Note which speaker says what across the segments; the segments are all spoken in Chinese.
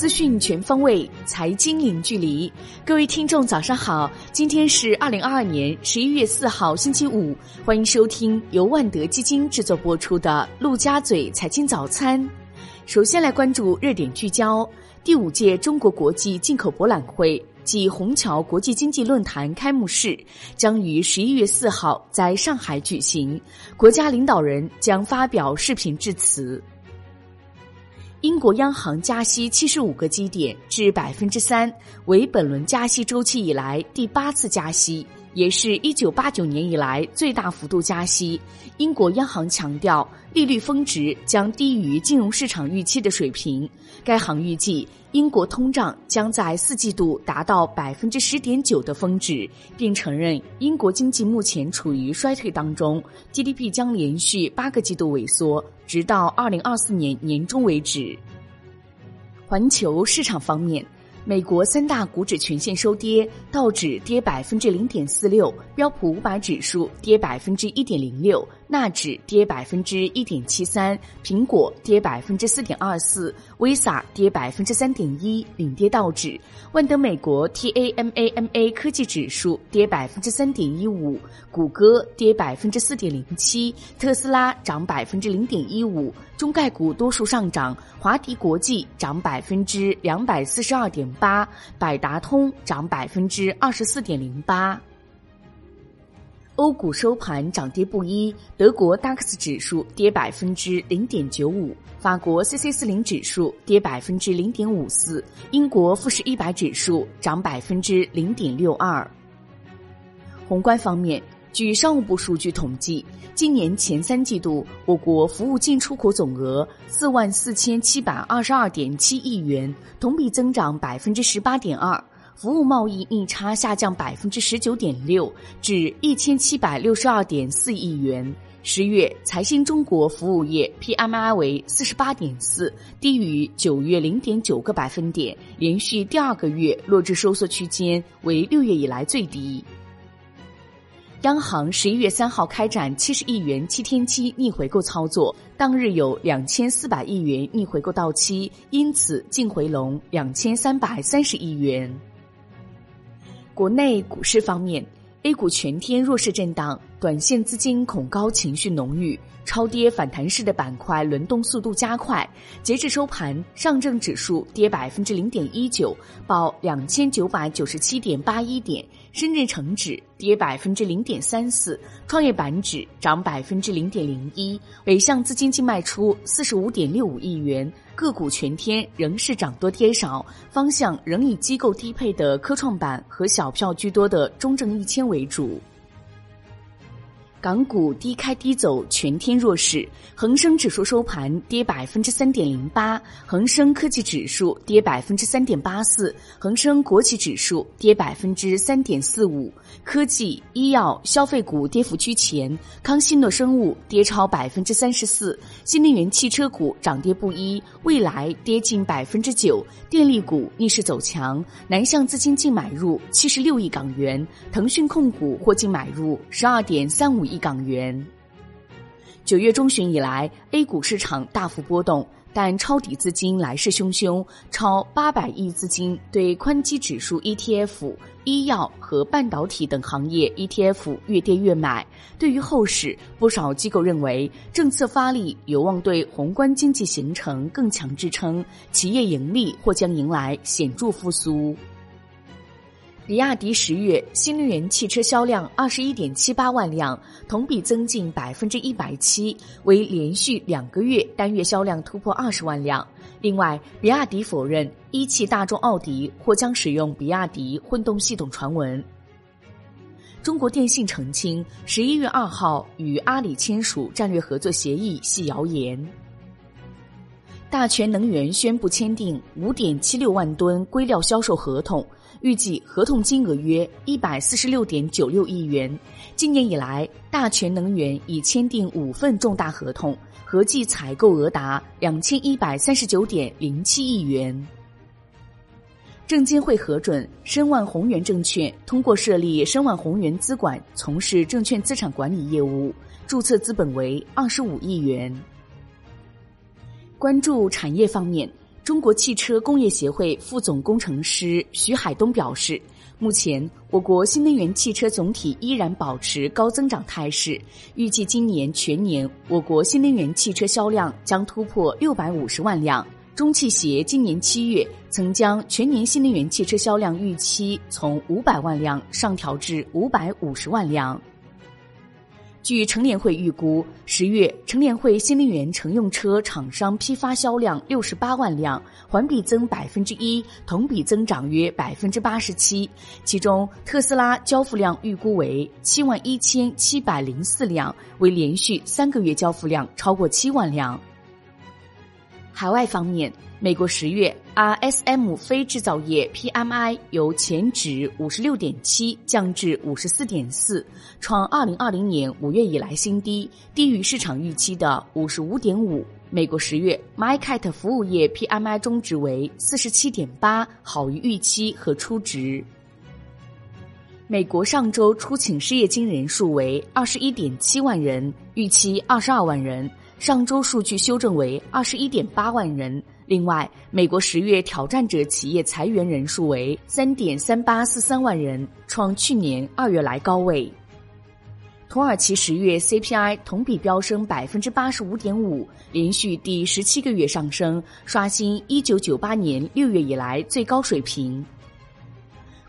Speaker 1: 资讯全方位，财经零距离。各位听众，早上好！今天是二零二二年十一月四号，星期五。欢迎收听由万德基金制作播出的《陆家嘴财经早餐》。首先来关注热点聚焦：第五届中国国际进口博览会暨虹桥国际经济论坛开幕式将于十一月四号在上海举行，国家领导人将发表视频致辞。英国央行加息七十五个基点至百分之三，为本轮加息周期以来第八次加息，也是一九八九年以来最大幅度加息。英国央行强调，利率峰值将低于金融市场预期的水平。该行预计，英国通胀将在四季度达到百分之十点九的峰值，并承认英国经济目前处于衰退当中，GDP 将连续八个季度萎缩。直到二零二四年年中为止。环球市场方面，美国三大股指全线收跌，道指跌百分之零点四六，标普五百指数跌百分之一点零六。纳指跌百分之一点七三，苹果跌百分之四点二四，Visa 跌百分之三点一，领跌道指。万德美国 TAMAMA 科技指数跌百分之三点一五，谷歌跌百分之四点零七，特斯拉涨百分之零点一五，中概股多数上涨，华迪国际涨百分之两百四十二点八，百达通涨百分之二十四点零八。欧股收盘涨跌不一，德国 DAX 指数跌百分之零点九五，法国 CAC 四零指数跌百分之零点五四，英国富时一百指数涨百分之零点六二。宏观方面，据商务部数据统计，今年前三季度我国服务进出口总额四万四千七百二十二点七亿元，同比增长百分之十八点二。服务贸易逆差下降百分之十九点六，至一千七百六十二点四亿元。十月财新中国服务业 PMI 为四十八点四，低于九月零点九个百分点，连续第二个月落至收缩区间，为六月以来最低。央行十一月三号开展七十亿元七天期逆回购操作，当日有两千四百亿元逆回购到期，因此净回笼两千三百三十亿元。国内股市方面，A 股全天弱势震荡，短线资金恐高情绪浓郁，超跌反弹式的板块轮动速度加快。截至收盘，上证指数跌百分之零点一九，报两千九百九十七点八一点；深圳成指跌百分之零点三四，创业板指涨百分之零点零一。北向资金净卖出四十五点六五亿元。个股全天仍是涨多跌少，方向仍以机构低配的科创板和小票居多的中证一千为主。港股低开低走，全天弱势。恒生指数收盘跌百分之三点零八，恒生科技指数跌百分之三点八四，恒生国企指数跌百分之三点四五。科技、医药、消费股跌幅居前，康希诺生物跌超百分之三十四，新能源汽车股涨跌不一，蔚来跌近百分之九，电力股逆势走强。南向资金净买入七十六亿港元，腾讯控股或净买入十二点三五。亿港元。九月中旬以来，A 股市场大幅波动，但抄底资金来势汹汹，超八百亿资金对宽基指数 ETF、医药和半导体等行业 ETF 越跌越买。对于后市，不少机构认为政策发力有望对宏观经济形成更强支撑，企业盈利或将迎来显著复苏。比亚迪十月新能源汽车销量二十一点七八万辆，同比增近百分之一百七，为连续两个月单月销量突破二十万辆。另外，比亚迪否认一汽大众奥迪或将使用比亚迪混动系统传闻。中国电信澄清，十一月二号与阿里签署战略合作协议系谣言。大全能源宣布签订五点七六万吨硅料销售合同。预计合同金额约一百四十六点九六亿元。今年以来，大全能源已签订五份重大合同，合计采购额达两千一百三十九点零七亿元。证监会核准申万宏源证券通过设立申万宏源资管，从事证券资产管理业务，注册资本为二十五亿元。关注产业方面。中国汽车工业协会副总工程师徐海东表示，目前我国新能源汽车总体依然保持高增长态势，预计今年全年我国新能源汽车销量将突破六百五十万辆。中汽协今年七月曾将全年新能源汽车销量预期从五百万辆上调至五百五十万辆。据乘联会预估，十月乘联会新能源乘用车厂商批发销量六十八万辆，环比增百分之一，同比增长约百分之八十七。其中，特斯拉交付量预估为七万一千七百零四辆，为连续三个月交付量超过七万辆。海外方面，美国十月 RSM 非制造业 PMI 由前值五十六点七降至五十四点四，创二零二零年五月以来新低，低于市场预期的五十五点五。美国十月 MyCat 服务业 PMI 中值为四十七点八，好于预期和初值。美国上周出请失业金人数为二十一点七万人，预期二十二万人。上周数据修正为二十一点八万人。另外，美国十月挑战者企业裁员人数为三点三八四三万人，创去年二月来高位。土耳其十月 CPI 同比飙升百分之八十五点五，连续第十七个月上升，刷新一九九八年六月以来最高水平。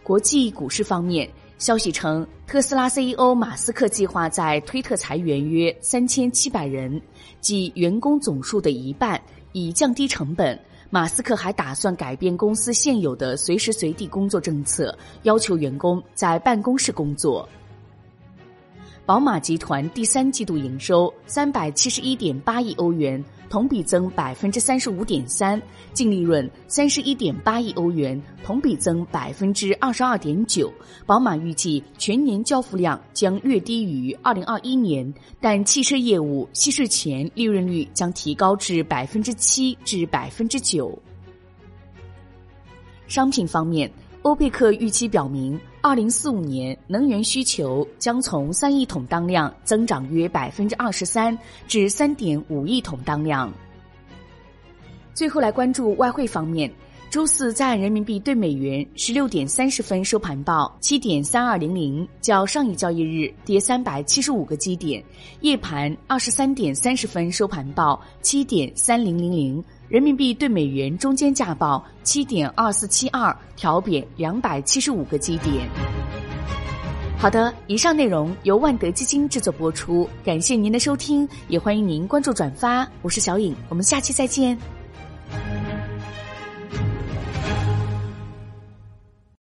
Speaker 1: 国际股市方面。消息称，特斯拉 CEO 马斯克计划在推特裁员约三千七百人，即员工总数的一半，以降低成本。马斯克还打算改变公司现有的随时随地工作政策，要求员工在办公室工作。宝马集团第三季度营收三百七十一点八亿欧元。同比增百分之三十五点三，净利润三十一点八亿欧元，同比增百分之二十二点九。宝马预计全年交付量将略低于二零二一年，但汽车业务稀释前利润率将提高至百分之七至百分之九。商品方面。欧佩克预期表明，二零四五年能源需求将从三亿桶当量增长约百分之二十三至三点五亿桶当量。最后来关注外汇方面，周四在人民币对美元十六点三十分收盘报七点三二零零，较上一交易日跌三百七十五个基点；夜盘二十三点三十分收盘报七点三零零零。人民币对美元中间价报七点二四七二，调贬两百七十五个基点。好的，以上内容由万德基金制作播出，感谢您的收听，也欢迎您关注转发。我是小颖，我们下期再见。